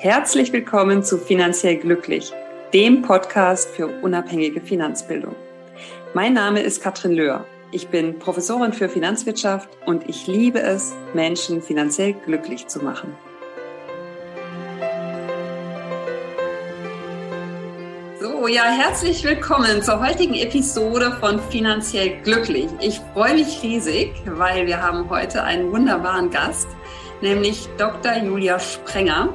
Herzlich willkommen zu Finanziell Glücklich, dem Podcast für unabhängige Finanzbildung. Mein Name ist Katrin Löhr. Ich bin Professorin für Finanzwirtschaft und ich liebe es, Menschen finanziell glücklich zu machen. So, ja, herzlich willkommen zur heutigen Episode von Finanziell Glücklich. Ich freue mich riesig, weil wir haben heute einen wunderbaren Gast, nämlich Dr. Julia Sprenger.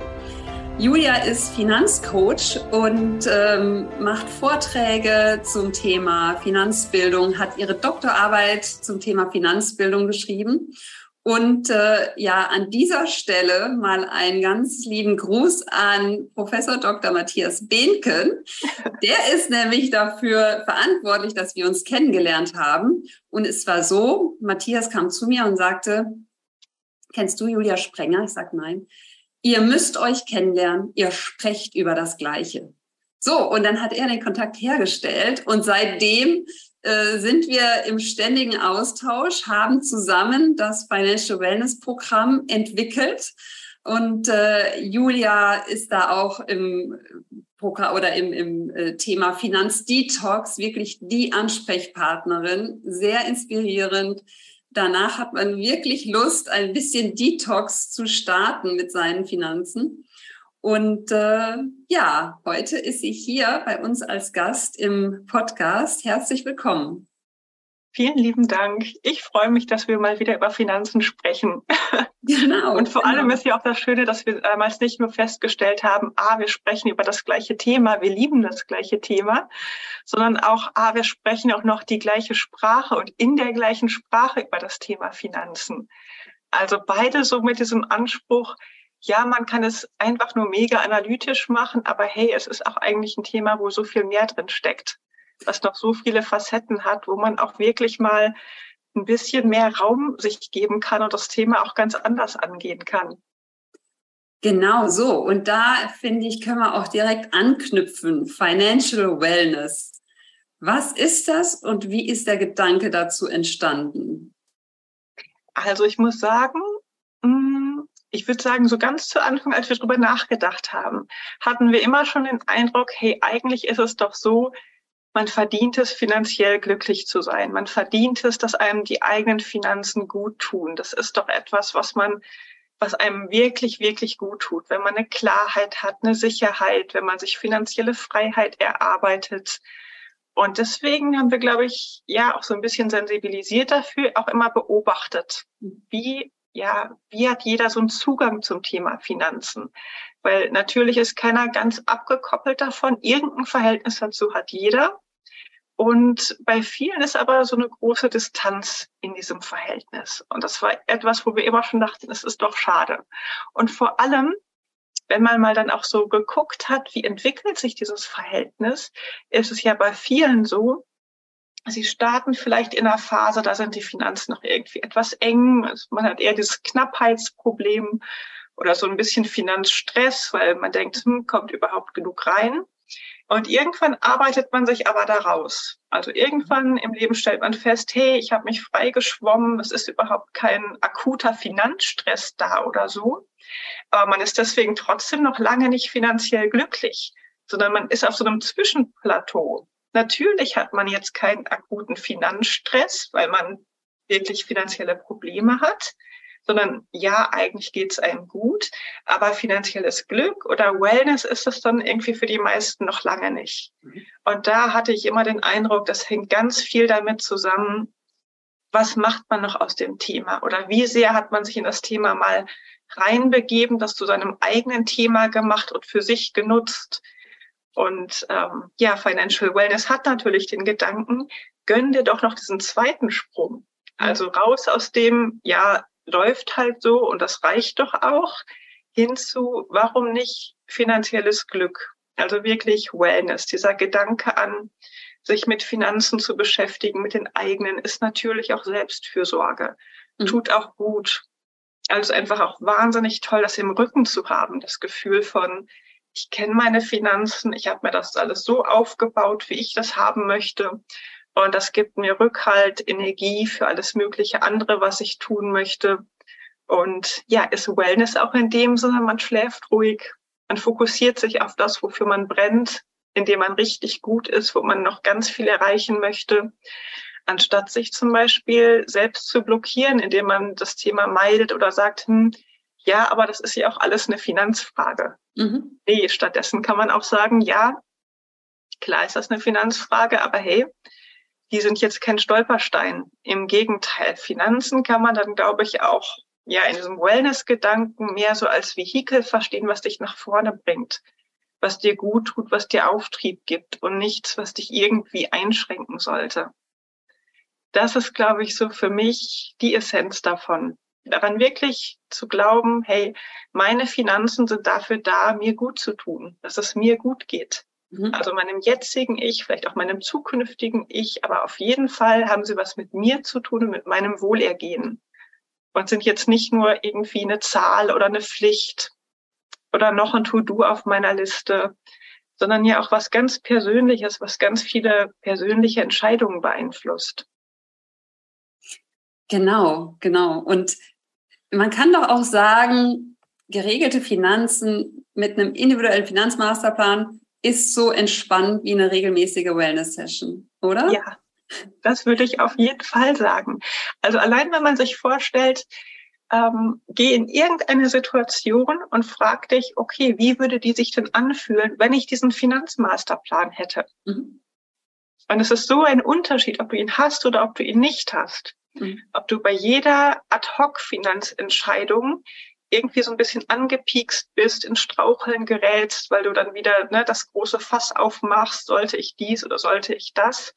Julia ist Finanzcoach und ähm, macht Vorträge zum Thema Finanzbildung, hat ihre Doktorarbeit zum Thema Finanzbildung geschrieben. Und äh, ja, an dieser Stelle mal einen ganz lieben Gruß an Professor Dr. Matthias Behnken. Der ist nämlich dafür verantwortlich, dass wir uns kennengelernt haben. Und es war so, Matthias kam zu mir und sagte, kennst du Julia Sprenger? Ich sag nein ihr müsst euch kennenlernen, ihr sprecht über das Gleiche. So, und dann hat er den Kontakt hergestellt und seitdem äh, sind wir im ständigen Austausch, haben zusammen das Financial Wellness Programm entwickelt. Und äh, Julia ist da auch im Programm oder im, im äh, Thema Finanzdetox wirklich die Ansprechpartnerin, sehr inspirierend danach hat man wirklich Lust, ein bisschen Detox zu starten mit seinen Finanzen. Und äh, ja, heute ist sie hier bei uns als Gast im Podcast. Herzlich willkommen. Vielen lieben Dank. Ich freue mich, dass wir mal wieder über Finanzen sprechen. Genau. Und vor genau. allem ist ja auch das Schöne, dass wir damals nicht nur festgestellt haben, ah, wir sprechen über das gleiche Thema, wir lieben das gleiche Thema, sondern auch, ah, wir sprechen auch noch die gleiche Sprache und in der gleichen Sprache über das Thema Finanzen. Also beide so mit diesem Anspruch, ja, man kann es einfach nur mega analytisch machen, aber hey, es ist auch eigentlich ein Thema, wo so viel mehr drin steckt was noch so viele Facetten hat, wo man auch wirklich mal ein bisschen mehr Raum sich geben kann und das Thema auch ganz anders angehen kann. Genau so. Und da finde ich, können wir auch direkt anknüpfen. Financial Wellness. Was ist das und wie ist der Gedanke dazu entstanden? Also ich muss sagen, mm, ich würde sagen, so ganz zu Anfang, als wir darüber nachgedacht haben, hatten wir immer schon den Eindruck, hey, eigentlich ist es doch so, man verdient es, finanziell glücklich zu sein. Man verdient es, dass einem die eigenen Finanzen gut tun. Das ist doch etwas, was man, was einem wirklich, wirklich gut tut. Wenn man eine Klarheit hat, eine Sicherheit, wenn man sich finanzielle Freiheit erarbeitet. Und deswegen haben wir, glaube ich, ja auch so ein bisschen sensibilisiert dafür, auch immer beobachtet, wie ja, wie hat jeder so einen Zugang zum Thema Finanzen? Weil natürlich ist keiner ganz abgekoppelt davon. Irgendein Verhältnis dazu hat jeder. Und bei vielen ist aber so eine große Distanz in diesem Verhältnis. Und das war etwas, wo wir immer schon dachten, es ist doch schade. Und vor allem, wenn man mal dann auch so geguckt hat, wie entwickelt sich dieses Verhältnis, ist es ja bei vielen so, Sie starten vielleicht in einer Phase, da sind die Finanzen noch irgendwie etwas eng. Man hat eher dieses Knappheitsproblem oder so ein bisschen Finanzstress, weil man denkt, hm, kommt überhaupt genug rein. Und irgendwann arbeitet man sich aber da raus. Also irgendwann im Leben stellt man fest, hey, ich habe mich freigeschwommen, es ist überhaupt kein akuter Finanzstress da oder so. Aber man ist deswegen trotzdem noch lange nicht finanziell glücklich, sondern man ist auf so einem Zwischenplateau. Natürlich hat man jetzt keinen akuten Finanzstress, weil man wirklich finanzielle Probleme hat sondern ja, eigentlich geht's einem gut, aber finanzielles Glück oder Wellness ist es dann irgendwie für die meisten noch lange nicht. Mhm. Und da hatte ich immer den Eindruck, das hängt ganz viel damit zusammen, was macht man noch aus dem Thema oder wie sehr hat man sich in das Thema mal reinbegeben, das zu seinem eigenen Thema gemacht und für sich genutzt. Und ähm, ja, Financial Wellness hat natürlich den Gedanken, gönn dir doch noch diesen zweiten Sprung. Also raus aus dem, ja, läuft halt so und das reicht doch auch, hinzu, warum nicht finanzielles Glück? Also wirklich Wellness, dieser Gedanke an, sich mit Finanzen zu beschäftigen, mit den eigenen, ist natürlich auch Selbstfürsorge. Mhm. Tut auch gut. Also einfach auch wahnsinnig toll, das im Rücken zu haben, das Gefühl von, ich kenne meine Finanzen, ich habe mir das alles so aufgebaut, wie ich das haben möchte. Und das gibt mir Rückhalt, Energie für alles mögliche andere, was ich tun möchte. Und ja, ist Wellness auch in dem Sinne, man schläft ruhig, Man fokussiert sich auf das, wofür man brennt, in dem man richtig gut ist, wo man noch ganz viel erreichen möchte, anstatt sich zum Beispiel selbst zu blockieren, indem man das Thema meidet oder sagt, hm, ja, aber das ist ja auch alles eine Finanzfrage. Mhm. Nee, stattdessen kann man auch sagen, ja, klar ist das eine Finanzfrage, aber hey, die sind jetzt kein Stolperstein. Im Gegenteil, Finanzen kann man dann, glaube ich, auch ja in diesem Wellness-Gedanken mehr so als Vehikel verstehen, was dich nach vorne bringt, was dir gut tut, was dir Auftrieb gibt und nichts, was dich irgendwie einschränken sollte. Das ist, glaube ich, so für mich die Essenz davon. Daran wirklich zu glauben, hey, meine Finanzen sind dafür da, mir gut zu tun, dass es mir gut geht. Mhm. Also meinem jetzigen Ich, vielleicht auch meinem zukünftigen Ich, aber auf jeden Fall haben sie was mit mir zu tun und mit meinem Wohlergehen und sind jetzt nicht nur irgendwie eine Zahl oder eine Pflicht oder noch ein To-Do auf meiner Liste, sondern ja auch was ganz Persönliches, was ganz viele persönliche Entscheidungen beeinflusst. Genau, genau. Und man kann doch auch sagen, geregelte Finanzen mit einem individuellen Finanzmasterplan ist so entspannt wie eine regelmäßige Wellness-Session, oder? Ja, das würde ich auf jeden Fall sagen. Also allein wenn man sich vorstellt, ähm, geh in irgendeine Situation und frag dich, okay, wie würde die sich denn anfühlen, wenn ich diesen Finanzmasterplan hätte? Mhm. Und es ist so ein Unterschied, ob du ihn hast oder ob du ihn nicht hast. Mhm. Ob du bei jeder Ad-Hoc-Finanzentscheidung irgendwie so ein bisschen angepiekst bist, in Straucheln gerätst, weil du dann wieder ne, das große Fass aufmachst, sollte ich dies oder sollte ich das?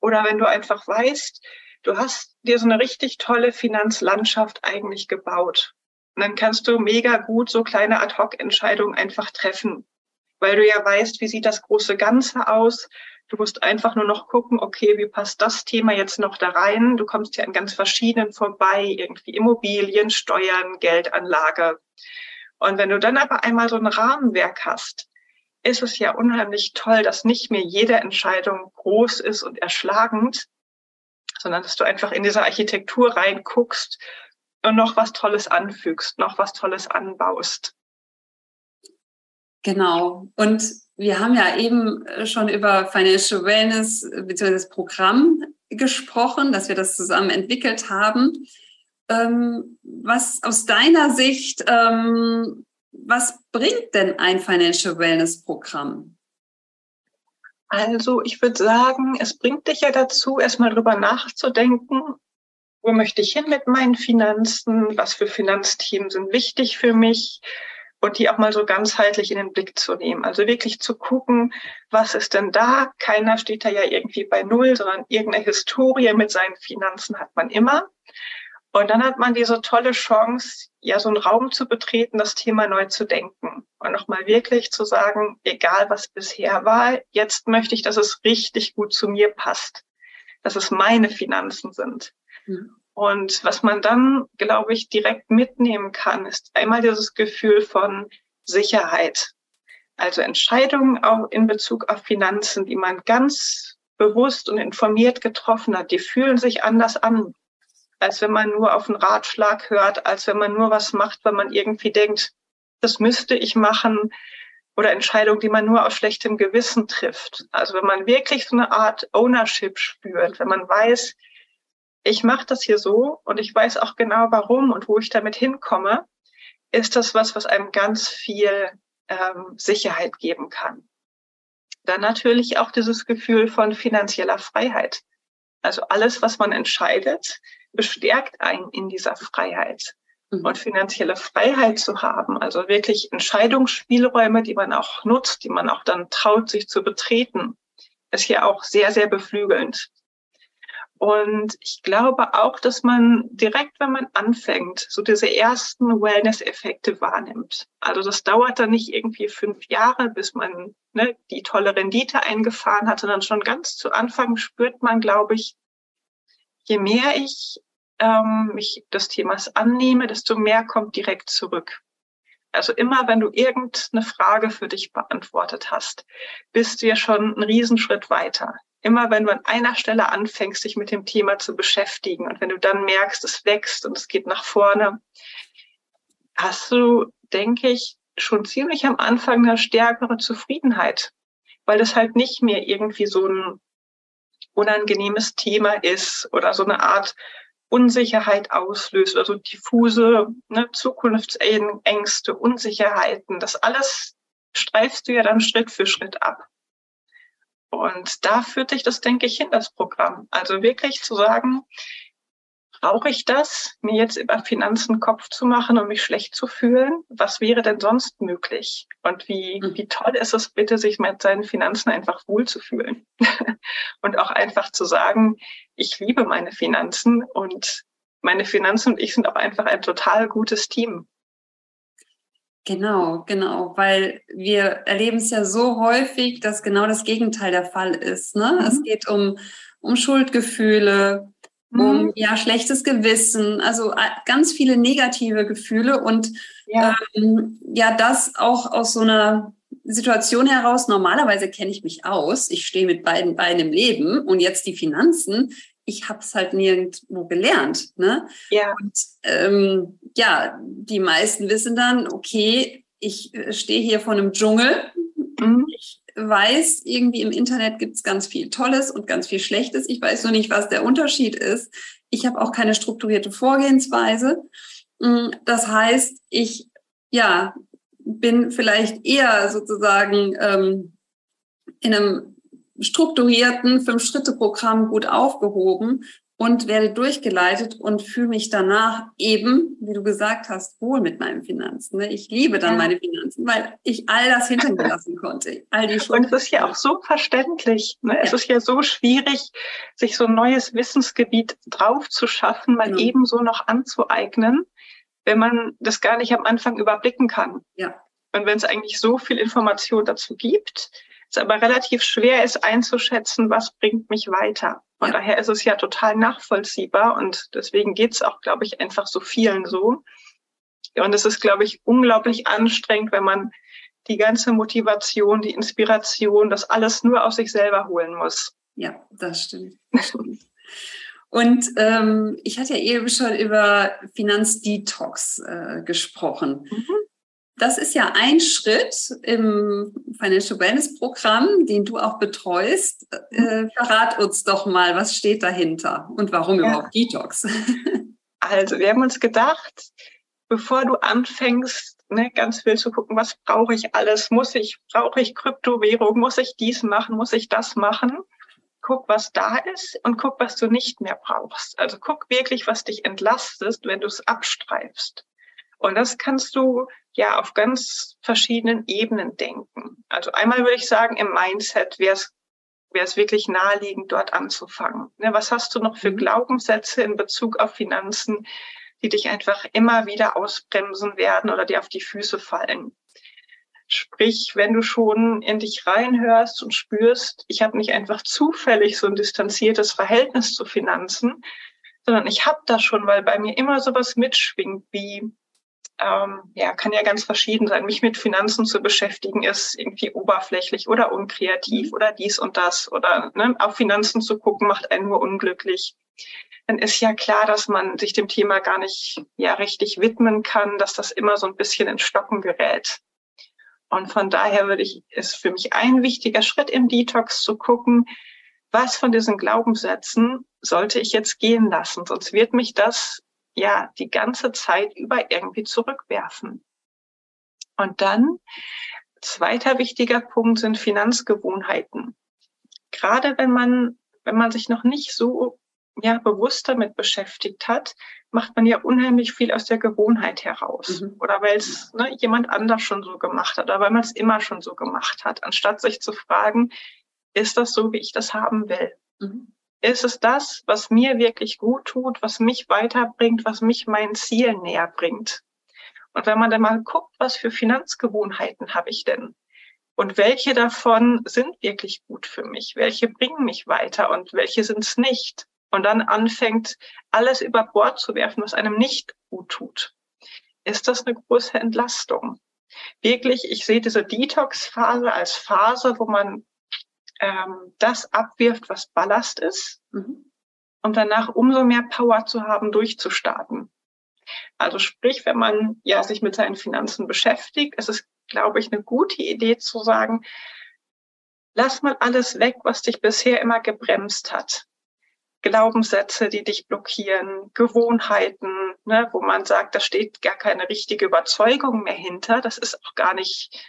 Oder wenn du einfach weißt, du hast dir so eine richtig tolle Finanzlandschaft eigentlich gebaut. Und dann kannst du mega gut so kleine Ad-Hoc-Entscheidungen einfach treffen, weil du ja weißt, wie sieht das große Ganze aus. Du musst einfach nur noch gucken, okay, wie passt das Thema jetzt noch da rein? Du kommst ja an ganz verschiedenen vorbei, irgendwie Immobilien, Steuern, Geldanlage. Und wenn du dann aber einmal so ein Rahmenwerk hast, ist es ja unheimlich toll, dass nicht mehr jede Entscheidung groß ist und erschlagend, sondern dass du einfach in diese Architektur reinguckst und noch was Tolles anfügst, noch was Tolles anbaust. Genau. Und wir haben ja eben schon über Financial Wellness bzw. das Programm gesprochen, dass wir das zusammen entwickelt haben. Ähm, was aus deiner Sicht ähm, was bringt denn ein Financial Wellness Programm? Also ich würde sagen, es bringt dich ja dazu, erstmal drüber nachzudenken, wo möchte ich hin mit meinen Finanzen, was für Finanzthemen sind wichtig für mich und die auch mal so ganzheitlich in den Blick zu nehmen. Also wirklich zu gucken, was ist denn da? Keiner steht da ja irgendwie bei Null, sondern irgendeine Historie mit seinen Finanzen hat man immer. Und dann hat man diese tolle Chance, ja, so einen Raum zu betreten, das Thema neu zu denken und nochmal wirklich zu sagen, egal was bisher war, jetzt möchte ich, dass es richtig gut zu mir passt, dass es meine Finanzen sind. Mhm. Und was man dann, glaube ich, direkt mitnehmen kann, ist einmal dieses Gefühl von Sicherheit. Also Entscheidungen auch in Bezug auf Finanzen, die man ganz bewusst und informiert getroffen hat, die fühlen sich anders an als wenn man nur auf einen Ratschlag hört, als wenn man nur was macht, wenn man irgendwie denkt, das müsste ich machen oder Entscheidungen, die man nur aus schlechtem Gewissen trifft. Also wenn man wirklich so eine Art Ownership spürt, wenn man weiß, ich mache das hier so und ich weiß auch genau warum und wo ich damit hinkomme, ist das was, was einem ganz viel ähm, Sicherheit geben kann. Dann natürlich auch dieses Gefühl von finanzieller Freiheit. Also alles, was man entscheidet, bestärkt einen in dieser Freiheit. Mhm. Und finanzielle Freiheit zu haben, also wirklich Entscheidungsspielräume, die man auch nutzt, die man auch dann traut, sich zu betreten, ist hier auch sehr, sehr beflügelnd. Und ich glaube auch, dass man direkt, wenn man anfängt, so diese ersten Wellness-Effekte wahrnimmt. Also das dauert dann nicht irgendwie fünf Jahre, bis man ne, die tolle Rendite eingefahren hat, sondern schon ganz zu Anfang spürt man, glaube ich, je mehr ich ähm, mich des Themas annehme, desto mehr kommt direkt zurück. Also immer, wenn du irgendeine Frage für dich beantwortet hast, bist du ja schon einen Riesenschritt weiter. Immer wenn du an einer Stelle anfängst, dich mit dem Thema zu beschäftigen und wenn du dann merkst, es wächst und es geht nach vorne, hast du, denke ich, schon ziemlich am Anfang eine stärkere Zufriedenheit, weil das halt nicht mehr irgendwie so ein unangenehmes Thema ist oder so eine Art Unsicherheit auslöst, also diffuse ne, Zukunftsängste, Unsicherheiten. Das alles streifst du ja dann Schritt für Schritt ab. Und da führt dich das, denke ich, hin, das Programm. Also wirklich zu sagen, brauche ich das, mir jetzt über Finanzen Kopf zu machen und mich schlecht zu fühlen? Was wäre denn sonst möglich? Und wie, hm. wie toll ist es bitte, sich mit seinen Finanzen einfach wohlzufühlen? und auch einfach zu sagen, ich liebe meine Finanzen und meine Finanzen und ich sind auch einfach ein total gutes Team. Genau, genau, weil wir erleben es ja so häufig, dass genau das Gegenteil der Fall ist. Ne? Mhm. Es geht um, um Schuldgefühle, um mhm. ja schlechtes Gewissen, also ganz viele negative Gefühle und ja, ähm, ja das auch aus so einer Situation heraus. Normalerweise kenne ich mich aus, ich stehe mit beiden Beinen im Leben und jetzt die Finanzen. Ich habe es halt nirgendwo gelernt. Ne? Ja. Und ähm, ja, die meisten wissen dann, okay, ich äh, stehe hier vor einem Dschungel. Mhm. Ich weiß, irgendwie im Internet gibt es ganz viel Tolles und ganz viel Schlechtes. Ich weiß nur nicht, was der Unterschied ist. Ich habe auch keine strukturierte Vorgehensweise. Mm, das heißt, ich ja bin vielleicht eher sozusagen ähm, in einem strukturierten Fünf-Schritte-Programm gut aufgehoben und werde durchgeleitet und fühle mich danach eben, wie du gesagt hast, wohl mit meinen Finanzen. Ne? Ich liebe dann ja. meine Finanzen, weil ich all das hinter mir lassen konnte. All die und es ist ja auch so verständlich. Ne? Ja. Es ist ja so schwierig, sich so ein neues Wissensgebiet drauf zu schaffen, mal genau. ebenso noch anzueignen, wenn man das gar nicht am Anfang überblicken kann. Ja. Und wenn es eigentlich so viel Information dazu gibt, es aber relativ schwer ist einzuschätzen, was bringt mich weiter. Von ja. daher ist es ja total nachvollziehbar und deswegen geht es auch, glaube ich, einfach so vielen so. Und es ist, glaube ich, unglaublich anstrengend, wenn man die ganze Motivation, die Inspiration, das alles nur aus sich selber holen muss. Ja, das stimmt. Das stimmt. Und ähm, ich hatte ja eben schon über Finanzdetox äh, gesprochen. Mhm. Das ist ja ein Schritt im Financial Wellness Programm, den du auch betreust. Äh, verrat uns doch mal, was steht dahinter und warum ja. überhaupt Detox? Also, wir haben uns gedacht, bevor du anfängst, ne, ganz viel zu gucken, was brauche ich alles? Muss ich, brauche ich Kryptowährung? Muss ich dies machen? Muss ich das machen? Guck, was da ist und guck, was du nicht mehr brauchst. Also guck wirklich, was dich entlastet, wenn du es abstreifst. Und das kannst du ja auf ganz verschiedenen Ebenen denken. Also einmal würde ich sagen, im Mindset wäre es wäre es wirklich naheliegend, dort anzufangen. Ne, was hast du noch für mhm. Glaubenssätze in Bezug auf Finanzen, die dich einfach immer wieder ausbremsen werden oder dir auf die Füße fallen? Sprich, wenn du schon in dich reinhörst und spürst, ich habe nicht einfach zufällig so ein distanziertes Verhältnis zu Finanzen, sondern ich habe das schon, weil bei mir immer sowas mitschwingt wie ähm, ja, kann ja ganz verschieden sein. Mich mit Finanzen zu beschäftigen ist irgendwie oberflächlich oder unkreativ oder dies und das oder ne, auf Finanzen zu gucken macht einen nur unglücklich. Dann ist ja klar, dass man sich dem Thema gar nicht ja richtig widmen kann, dass das immer so ein bisschen in Stocken gerät. Und von daher würde ich, ist für mich ein wichtiger Schritt im Detox zu gucken, was von diesen Glaubenssätzen sollte ich jetzt gehen lassen? Sonst wird mich das ja die ganze Zeit über irgendwie zurückwerfen. Und dann, zweiter wichtiger Punkt sind Finanzgewohnheiten. Gerade wenn man, wenn man sich noch nicht so ja, bewusst damit beschäftigt hat, macht man ja unheimlich viel aus der Gewohnheit heraus. Mhm. Oder weil es ne, jemand anders schon so gemacht hat oder weil man es immer schon so gemacht hat, anstatt sich zu fragen, ist das so, wie ich das haben will? Mhm ist es das, was mir wirklich gut tut, was mich weiterbringt, was mich meinen Zielen näher bringt. Und wenn man dann mal guckt, was für Finanzgewohnheiten habe ich denn? Und welche davon sind wirklich gut für mich? Welche bringen mich weiter und welche sind es nicht? Und dann anfängt, alles über Bord zu werfen, was einem nicht gut tut. Ist das eine große Entlastung? Wirklich, ich sehe diese Detox-Phase als Phase, wo man ähm, das abwirft, was Ballast ist, mhm. um danach umso mehr Power zu haben, durchzustarten. Also sprich, wenn man ja sich mit seinen Finanzen beschäftigt, ist es, glaube ich, eine gute Idee zu sagen, lass mal alles weg, was dich bisher immer gebremst hat. Glaubenssätze, die dich blockieren, Gewohnheiten, ne, wo man sagt, da steht gar keine richtige Überzeugung mehr hinter. Das ist auch gar nicht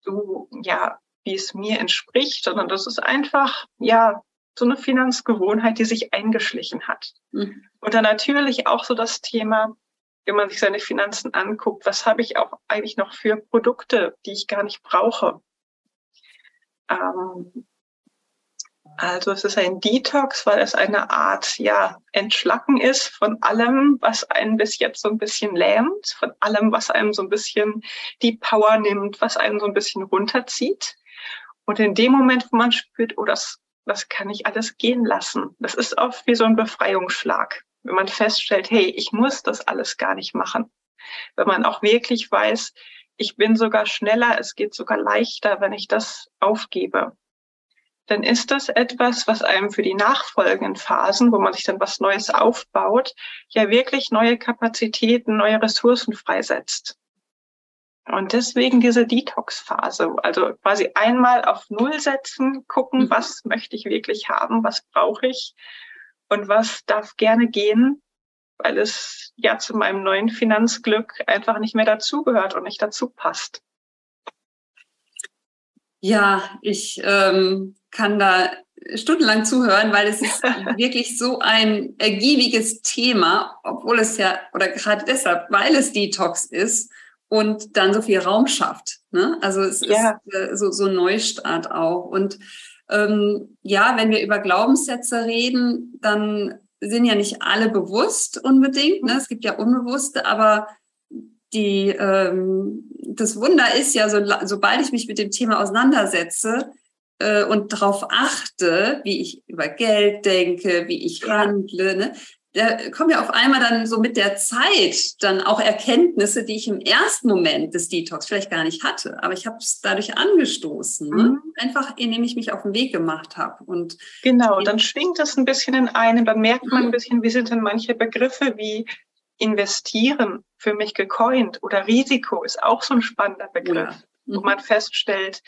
so, ja, wie es mir entspricht, sondern das ist einfach, ja, so eine Finanzgewohnheit, die sich eingeschlichen hat. Mhm. Und dann natürlich auch so das Thema, wenn man sich seine Finanzen anguckt, was habe ich auch eigentlich noch für Produkte, die ich gar nicht brauche? Ähm, also es ist ein Detox, weil es eine Art ja Entschlacken ist von allem, was einen bis jetzt so ein bisschen lähmt, von allem, was einem so ein bisschen die Power nimmt, was einen so ein bisschen runterzieht. Und in dem Moment, wo man spürt, oh, das, das kann ich alles gehen lassen, das ist oft wie so ein Befreiungsschlag, wenn man feststellt, hey, ich muss das alles gar nicht machen. Wenn man auch wirklich weiß, ich bin sogar schneller, es geht sogar leichter, wenn ich das aufgebe. Dann ist das etwas, was einem für die nachfolgenden Phasen, wo man sich dann was Neues aufbaut, ja wirklich neue Kapazitäten, neue Ressourcen freisetzt. Und deswegen diese Detox-Phase, also quasi einmal auf Null setzen, gucken, mhm. was möchte ich wirklich haben, was brauche ich und was darf gerne gehen, weil es ja zu meinem neuen Finanzglück einfach nicht mehr dazugehört und nicht dazu passt. Ja, ich ähm, kann da stundenlang zuhören, weil es ist wirklich so ein ergiebiges Thema, obwohl es ja, oder gerade deshalb, weil es Detox ist und dann so viel Raum schafft. Ne? Also es ja. ist äh, so, so ein Neustart auch. Und ähm, ja, wenn wir über Glaubenssätze reden, dann sind ja nicht alle bewusst unbedingt. Ne? Es gibt ja Unbewusste, aber die, ähm, das Wunder ist ja, so, sobald ich mich mit dem Thema auseinandersetze äh, und darauf achte, wie ich über Geld denke, wie ich handle, ne? Da kommen ja auf einmal dann so mit der Zeit dann auch Erkenntnisse, die ich im ersten Moment des Detox vielleicht gar nicht hatte. Aber ich habe es dadurch angestoßen, ne? mhm. einfach indem ich mich auf den Weg gemacht habe. Und genau, dann schwingt das ein bisschen in einem, dann merkt man ein mhm. bisschen, wie sind denn manche Begriffe wie investieren für mich gecoint oder Risiko ist auch so ein spannender Begriff, ja. mhm. wo man feststellt,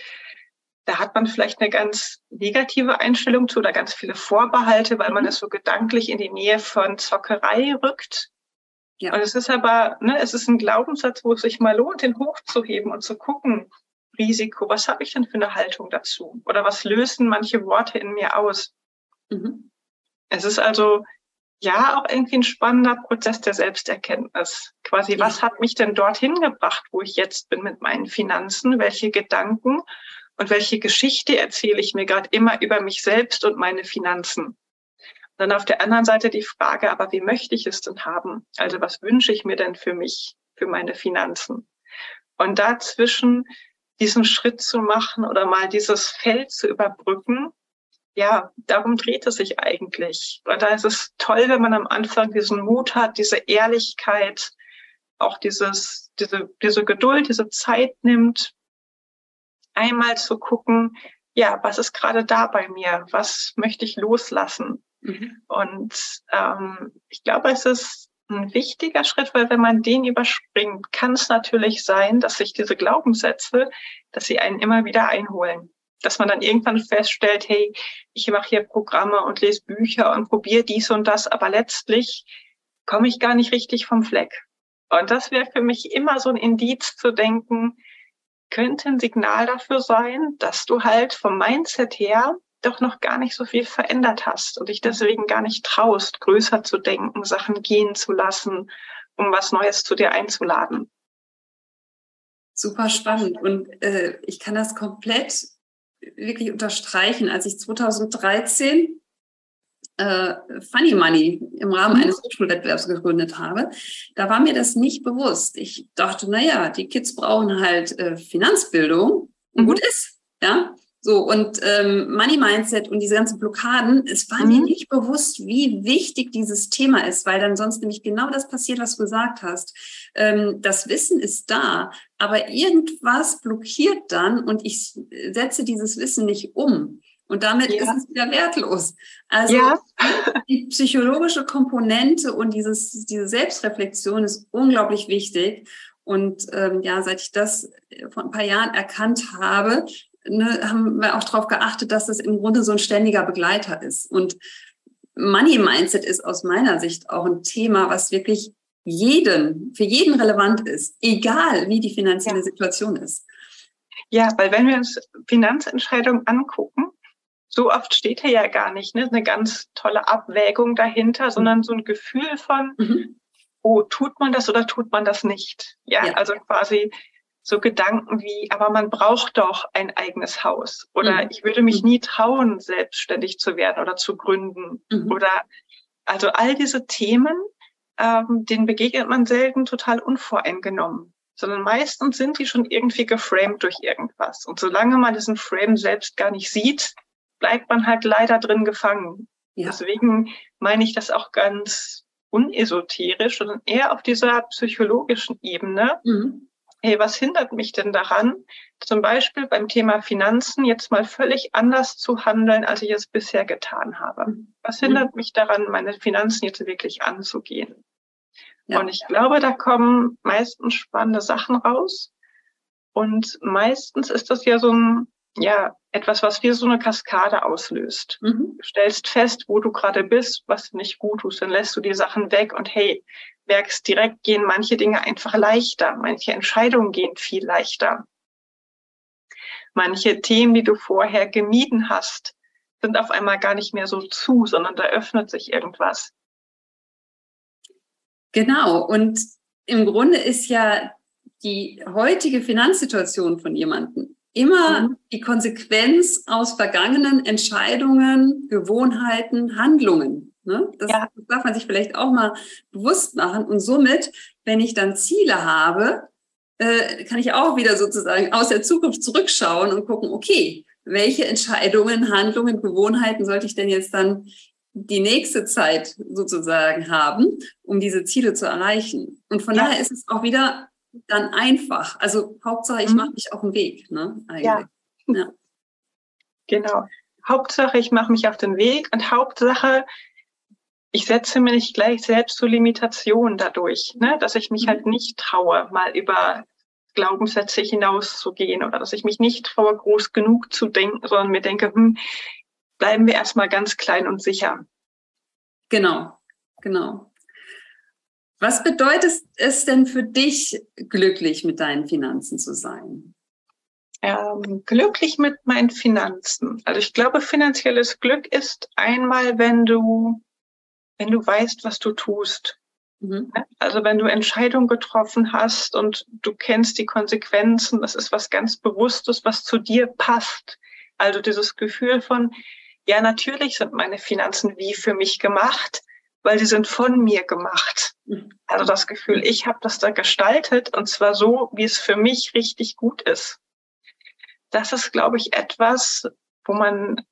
da hat man vielleicht eine ganz negative Einstellung zu oder ganz viele Vorbehalte, weil man mhm. es so gedanklich in die Nähe von Zockerei rückt. Ja. Und es ist aber, ne, es ist ein Glaubenssatz, wo es sich mal lohnt, den hochzuheben und zu gucken, Risiko, was habe ich denn für eine Haltung dazu? Oder was lösen manche Worte in mir aus? Mhm. Es ist also ja auch irgendwie ein spannender Prozess der Selbsterkenntnis. Quasi, ja. was hat mich denn dorthin gebracht, wo ich jetzt bin mit meinen Finanzen? Welche Gedanken und welche Geschichte erzähle ich mir gerade immer über mich selbst und meine Finanzen? Und dann auf der anderen Seite die Frage, aber wie möchte ich es denn haben? Also was wünsche ich mir denn für mich, für meine Finanzen? Und dazwischen diesen Schritt zu machen oder mal dieses Feld zu überbrücken, ja, darum dreht es sich eigentlich. Und da ist es toll, wenn man am Anfang diesen Mut hat, diese Ehrlichkeit, auch dieses, diese, diese Geduld, diese Zeit nimmt, einmal zu gucken, ja, was ist gerade da bei mir? Was möchte ich loslassen? Mhm. Und ähm, ich glaube, es ist ein wichtiger Schritt, weil wenn man den überspringt, kann es natürlich sein, dass sich diese Glaubenssätze, dass sie einen immer wieder einholen. Dass man dann irgendwann feststellt, hey, ich mache hier Programme und lese Bücher und probiere dies und das, aber letztlich komme ich gar nicht richtig vom Fleck. Und das wäre für mich immer so ein Indiz zu denken, könnte ein Signal dafür sein, dass du halt vom Mindset her doch noch gar nicht so viel verändert hast und dich deswegen gar nicht traust, größer zu denken, Sachen gehen zu lassen, um was Neues zu dir einzuladen. Super spannend und äh, ich kann das komplett wirklich unterstreichen. Als ich 2013 äh, Funny Money im Rahmen mhm. eines Hochschulwettbewerbs gegründet habe, da war mir das nicht bewusst. Ich dachte, naja, die Kids brauchen halt äh, Finanzbildung und mhm. gut ist, ja. So, und ähm, Money Mindset und diese ganzen Blockaden, es war mhm. mir nicht bewusst, wie wichtig dieses Thema ist, weil dann sonst nämlich genau das passiert, was du gesagt hast. Ähm, das Wissen ist da, aber irgendwas blockiert dann und ich setze dieses Wissen nicht um. Und damit ja. ist es wieder wertlos. Also ja. die psychologische Komponente und dieses, diese Selbstreflexion ist unglaublich wichtig. Und ähm, ja, seit ich das vor ein paar Jahren erkannt habe, ne, haben wir auch darauf geachtet, dass das im Grunde so ein ständiger Begleiter ist. Und Money Mindset ist aus meiner Sicht auch ein Thema, was wirklich jeden, für jeden relevant ist, egal wie die finanzielle ja. Situation ist. Ja, weil wenn wir uns Finanzentscheidungen angucken, so oft steht hier ja gar nicht ne, eine ganz tolle Abwägung dahinter, mhm. sondern so ein Gefühl von, mhm. oh, tut man das oder tut man das nicht? Ja, ja. also quasi so Gedanken wie, aber man braucht doch ein eigenes Haus oder mhm. ich würde mich mhm. nie trauen, selbstständig zu werden oder zu gründen mhm. oder also all diese Themen, ähm, denen begegnet man selten total unvoreingenommen, sondern meistens sind die schon irgendwie geframed durch irgendwas. Und solange man diesen Frame selbst gar nicht sieht, bleibt man halt leider drin gefangen. Ja. Deswegen meine ich das auch ganz unesoterisch, sondern eher auf dieser psychologischen Ebene. Mhm. Hey, was hindert mich denn daran, zum Beispiel beim Thema Finanzen jetzt mal völlig anders zu handeln, als ich es bisher getan habe? Was mhm. hindert mich daran, meine Finanzen jetzt wirklich anzugehen? Ja. Und ich glaube, da kommen meistens spannende Sachen raus. Und meistens ist das ja so ein ja, etwas, was wie so eine Kaskade auslöst. Mhm. Du stellst fest, wo du gerade bist, was nicht gut tust, dann lässt du die Sachen weg und hey, merkst direkt gehen manche Dinge einfach leichter, manche Entscheidungen gehen viel leichter. Manche Themen, die du vorher gemieden hast, sind auf einmal gar nicht mehr so zu, sondern da öffnet sich irgendwas. Genau. Und im Grunde ist ja die heutige Finanzsituation von jemandem immer mhm. die Konsequenz aus vergangenen Entscheidungen, Gewohnheiten, Handlungen. Ne? Das, ja. das darf man sich vielleicht auch mal bewusst machen. Und somit, wenn ich dann Ziele habe, äh, kann ich auch wieder sozusagen aus der Zukunft zurückschauen und gucken, okay, welche Entscheidungen, Handlungen, Gewohnheiten sollte ich denn jetzt dann die nächste Zeit sozusagen haben, um diese Ziele zu erreichen. Und von ja. daher ist es auch wieder dann einfach. Also Hauptsache, ich mhm. mache mich auf den Weg. Ne? Eigentlich. Ja. ja. Genau. Hauptsache, ich mache mich auf den Weg und Hauptsache, ich setze mir nicht gleich selbst so Limitationen dadurch, ne? dass ich mich mhm. halt nicht traue, mal über Glaubenssätze hinauszugehen oder dass ich mich nicht traue, groß genug zu denken, sondern mir denke, hm, bleiben wir erstmal ganz klein und sicher. Genau, genau. Was bedeutet es denn für dich, glücklich mit deinen Finanzen zu sein? Ähm, glücklich mit meinen Finanzen. Also ich glaube, finanzielles Glück ist einmal, wenn du, wenn du weißt, was du tust. Mhm. Also wenn du Entscheidungen getroffen hast und du kennst die Konsequenzen, das ist was ganz Bewusstes, was zu dir passt. Also dieses Gefühl von, ja, natürlich sind meine Finanzen wie für mich gemacht, weil sie sind von mir gemacht. Also das Gefühl, ich habe das da gestaltet und zwar so, wie es für mich richtig gut ist. Das ist, glaube ich, etwas, wo man,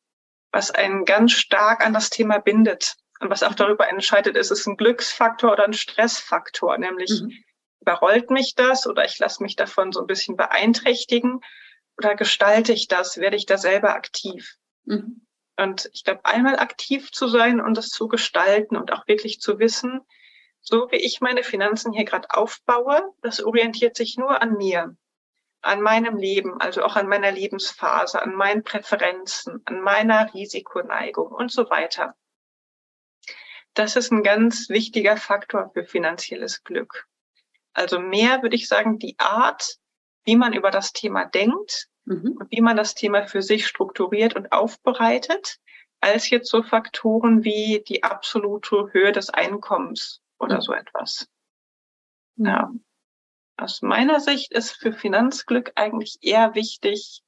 was einen ganz stark an das Thema bindet und was auch darüber entscheidet, ist es ein Glücksfaktor oder ein Stressfaktor, nämlich mhm. überrollt mich das oder ich lasse mich davon so ein bisschen beeinträchtigen oder gestalte ich das, werde ich da selber aktiv. Mhm. Und ich glaube, einmal aktiv zu sein und das zu gestalten und auch wirklich zu wissen, so wie ich meine Finanzen hier gerade aufbaue, das orientiert sich nur an mir, an meinem Leben, also auch an meiner Lebensphase, an meinen Präferenzen, an meiner Risikoneigung und so weiter. Das ist ein ganz wichtiger Faktor für finanzielles Glück. Also mehr würde ich sagen, die Art, wie man über das Thema denkt, mhm. und wie man das Thema für sich strukturiert und aufbereitet, als jetzt so Faktoren wie die absolute Höhe des Einkommens oder mhm. so etwas. Mhm. Ja. Aus meiner Sicht ist für Finanzglück eigentlich eher wichtig,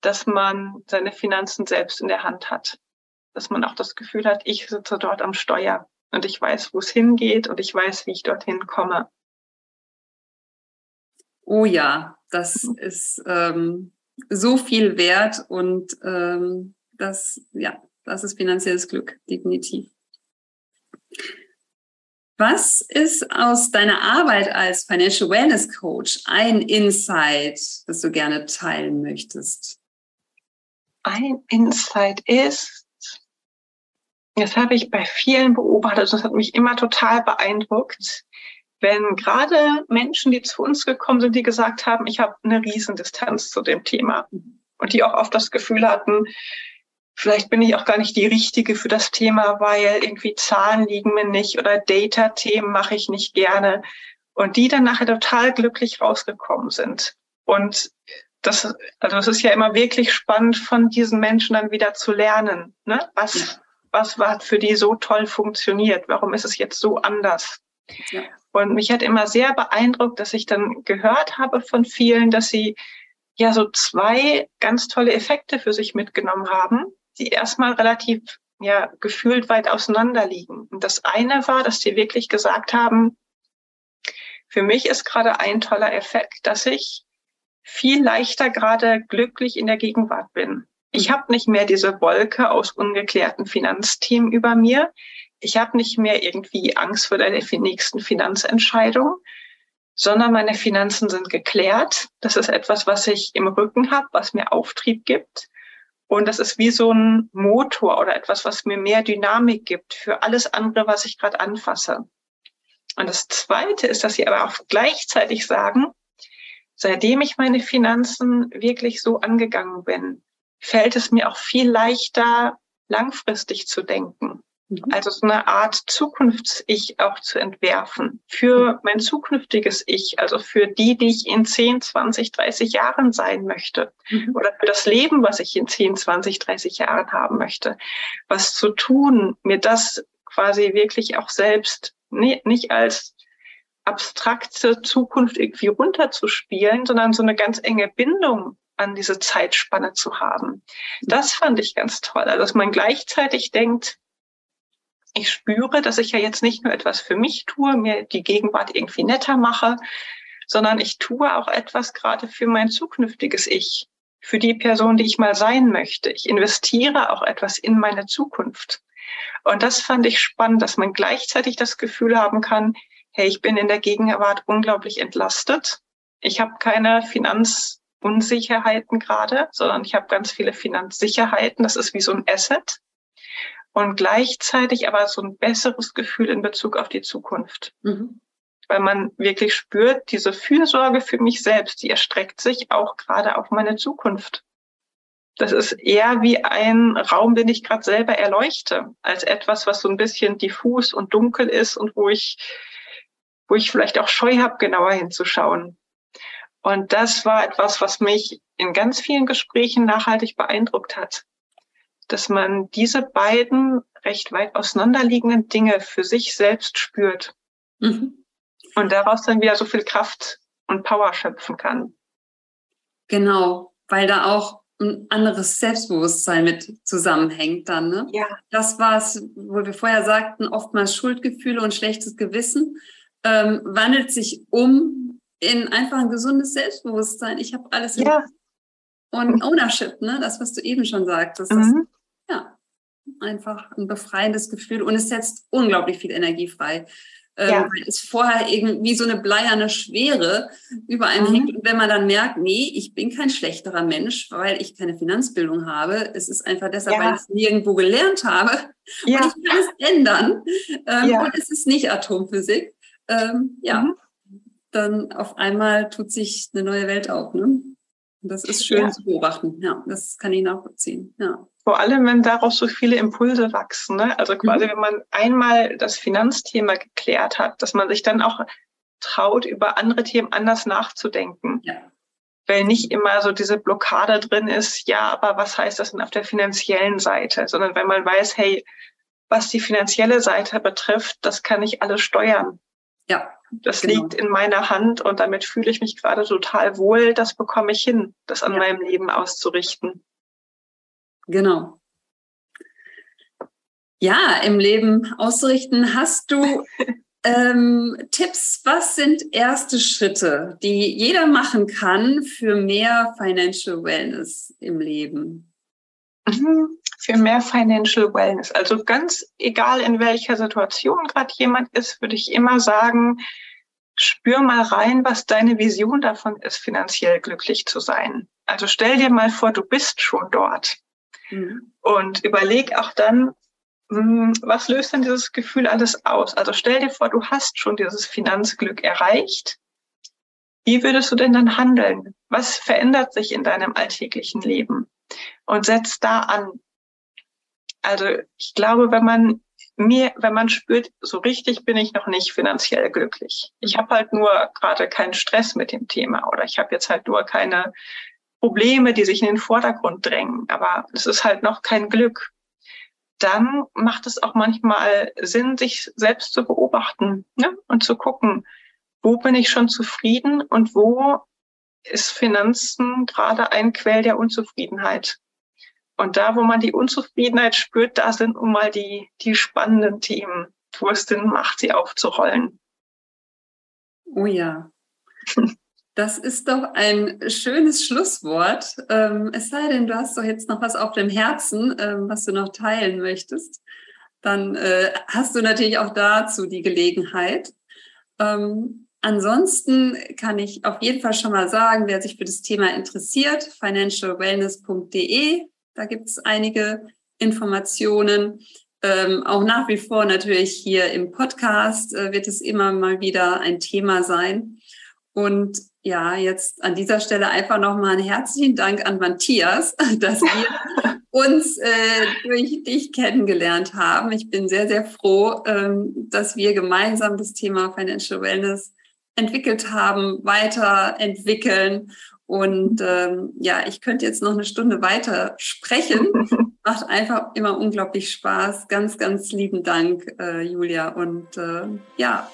dass man seine Finanzen selbst in der Hand hat. Dass man auch das Gefühl hat, ich sitze dort am Steuer und ich weiß, wo es hingeht und ich weiß, wie ich dorthin komme. Oh ja, das mhm. ist ähm, so viel wert und ähm, das, ja, das ist finanzielles Glück, definitiv. Was ist aus deiner Arbeit als Financial Wellness Coach ein Insight, das du gerne teilen möchtest? ein Insight ist, das habe ich bei vielen beobachtet, das hat mich immer total beeindruckt, wenn gerade Menschen, die zu uns gekommen sind, die gesagt haben, ich habe eine Riesendistanz zu dem Thema und die auch oft das Gefühl hatten, vielleicht bin ich auch gar nicht die Richtige für das Thema, weil irgendwie Zahlen liegen mir nicht oder Data-Themen mache ich nicht gerne und die dann nachher total glücklich rausgekommen sind. Und das, also es ist ja immer wirklich spannend, von diesen Menschen dann wieder zu lernen. Ne? Was, ja. was war für die so toll funktioniert? Warum ist es jetzt so anders? Ja. Und mich hat immer sehr beeindruckt, dass ich dann gehört habe von vielen, dass sie ja so zwei ganz tolle Effekte für sich mitgenommen haben, die erstmal relativ ja gefühlt weit auseinander liegen. Und das eine war, dass sie wirklich gesagt haben, für mich ist gerade ein toller Effekt, dass ich viel leichter gerade glücklich in der Gegenwart bin. Ich habe nicht mehr diese Wolke aus ungeklärten Finanzthemen über mir. Ich habe nicht mehr irgendwie Angst vor der nächsten Finanzentscheidung, sondern meine Finanzen sind geklärt. Das ist etwas, was ich im Rücken habe, was mir Auftrieb gibt. Und das ist wie so ein Motor oder etwas, was mir mehr Dynamik gibt für alles andere, was ich gerade anfasse. Und das Zweite ist, dass sie aber auch gleichzeitig sagen, seitdem ich meine Finanzen wirklich so angegangen bin, fällt es mir auch viel leichter, langfristig zu denken. Mhm. Also so eine Art Zukunfts-Ich auch zu entwerfen für mein zukünftiges Ich, also für die, die ich in 10, 20, 30 Jahren sein möchte mhm. oder für das Leben, was ich in 10, 20, 30 Jahren haben möchte. Was zu tun, mir das quasi wirklich auch selbst nicht als abstrakte Zukunft irgendwie runterzuspielen, sondern so eine ganz enge Bindung an diese Zeitspanne zu haben. Das fand ich ganz toll. Also, dass man gleichzeitig denkt, ich spüre, dass ich ja jetzt nicht nur etwas für mich tue, mir die Gegenwart irgendwie netter mache, sondern ich tue auch etwas gerade für mein zukünftiges Ich, für die Person, die ich mal sein möchte. Ich investiere auch etwas in meine Zukunft. Und das fand ich spannend, dass man gleichzeitig das Gefühl haben kann, hey, ich bin in der Gegenwart unglaublich entlastet. Ich habe keine Finanzunsicherheiten gerade, sondern ich habe ganz viele Finanzsicherheiten. Das ist wie so ein Asset. Und gleichzeitig aber so ein besseres Gefühl in Bezug auf die Zukunft. Mhm. Weil man wirklich spürt, diese Fürsorge für mich selbst, die erstreckt sich auch gerade auf meine Zukunft. Das ist eher wie ein Raum, den ich gerade selber erleuchte, als etwas, was so ein bisschen diffus und dunkel ist und wo ich wo ich vielleicht auch Scheu habe, genauer hinzuschauen. Und das war etwas, was mich in ganz vielen Gesprächen nachhaltig beeindruckt hat, dass man diese beiden recht weit auseinanderliegenden Dinge für sich selbst spürt mhm. und daraus dann wieder so viel Kraft und Power schöpfen kann. Genau, weil da auch ein anderes Selbstbewusstsein mit zusammenhängt dann. Ne? Ja. Das war es, wo wir vorher sagten, oftmals Schuldgefühle und schlechtes Gewissen ähm, wandelt sich um in einfach ein gesundes Selbstbewusstsein. Ich habe alles ja. und Ownership, ne? Das, was du eben schon sagtest. Mhm. Einfach ein befreiendes Gefühl und es setzt unglaublich viel Energie frei. Ähm, ja. weil es vorher irgendwie so eine bleierne Schwere über einem mhm. hängt. Und wenn man dann merkt, nee, ich bin kein schlechterer Mensch, weil ich keine Finanzbildung habe. Es ist einfach deshalb, ja. weil ich es nirgendwo gelernt habe. Ja. Und ich kann es ändern. Ähm, ja. Und es ist nicht Atomphysik ähm, ja, mhm. dann auf einmal tut sich eine neue Welt auf. Ne? Das ist schön ja. zu beobachten. Ja, das kann ich nachvollziehen. Ja. Vor allem, wenn daraus so viele Impulse wachsen. Ne? Also quasi, mhm. wenn man einmal das Finanzthema geklärt hat, dass man sich dann auch traut, über andere Themen anders nachzudenken. Ja. Weil nicht immer so diese Blockade drin ist, ja, aber was heißt das denn auf der finanziellen Seite? Sondern wenn man weiß, hey, was die finanzielle Seite betrifft, das kann ich alles steuern. Ja. Das genau. liegt in meiner Hand und damit fühle ich mich gerade total wohl. Das bekomme ich hin, das an ja. meinem Leben auszurichten. Genau. Ja, im Leben auszurichten. Hast du ähm, Tipps? Was sind erste Schritte, die jeder machen kann für mehr Financial Wellness im Leben? Mhm für mehr Financial Wellness. Also ganz egal, in welcher Situation gerade jemand ist, würde ich immer sagen, spür mal rein, was deine Vision davon ist, finanziell glücklich zu sein. Also stell dir mal vor, du bist schon dort. Mhm. Und überleg auch dann, hm, was löst denn dieses Gefühl alles aus? Also stell dir vor, du hast schon dieses Finanzglück erreicht. Wie würdest du denn dann handeln? Was verändert sich in deinem alltäglichen Leben? Und setz da an. Also ich glaube, wenn man mir, wenn man spürt, so richtig bin ich noch nicht finanziell glücklich. Ich habe halt nur gerade keinen Stress mit dem Thema oder ich habe jetzt halt nur keine Probleme, die sich in den Vordergrund drängen. Aber es ist halt noch kein Glück dann macht es auch manchmal Sinn, sich selbst zu beobachten ne? und zu gucken, wo bin ich schon zufrieden und wo ist Finanzen gerade ein Quell der Unzufriedenheit. Und da, wo man die Unzufriedenheit spürt, da sind nun mal die, die spannenden Themen, wo es Sinn macht, sie aufzurollen. Oh ja. Das ist doch ein schönes Schlusswort. Ähm, es sei denn, du hast doch jetzt noch was auf dem Herzen, ähm, was du noch teilen möchtest. Dann äh, hast du natürlich auch dazu die Gelegenheit. Ähm, ansonsten kann ich auf jeden Fall schon mal sagen, wer sich für das Thema interessiert, financialwellness.de, da gibt es einige Informationen. Ähm, auch nach wie vor natürlich hier im Podcast äh, wird es immer mal wieder ein Thema sein. Und ja, jetzt an dieser Stelle einfach nochmal einen herzlichen Dank an Matthias, dass wir uns äh, durch dich kennengelernt haben. Ich bin sehr, sehr froh, ähm, dass wir gemeinsam das Thema Financial Wellness entwickelt haben, weiterentwickeln. Und ähm, ja, ich könnte jetzt noch eine Stunde weiter sprechen. Macht einfach immer unglaublich Spaß. Ganz, ganz lieben Dank, äh, Julia. Und äh, ja,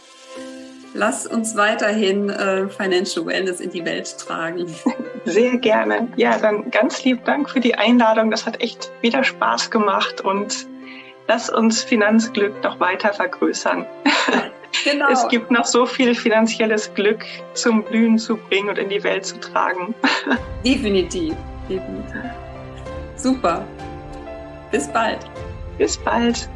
Lass uns weiterhin äh, Financial Wellness in die Welt tragen. Sehr gerne. Ja, dann ganz lieb Dank für die Einladung. Das hat echt wieder Spaß gemacht und lass uns Finanzglück noch weiter vergrößern. Genau. Es gibt noch so viel finanzielles Glück zum Blühen zu bringen und in die Welt zu tragen. Definitiv, definitiv. Super. Bis bald. Bis bald.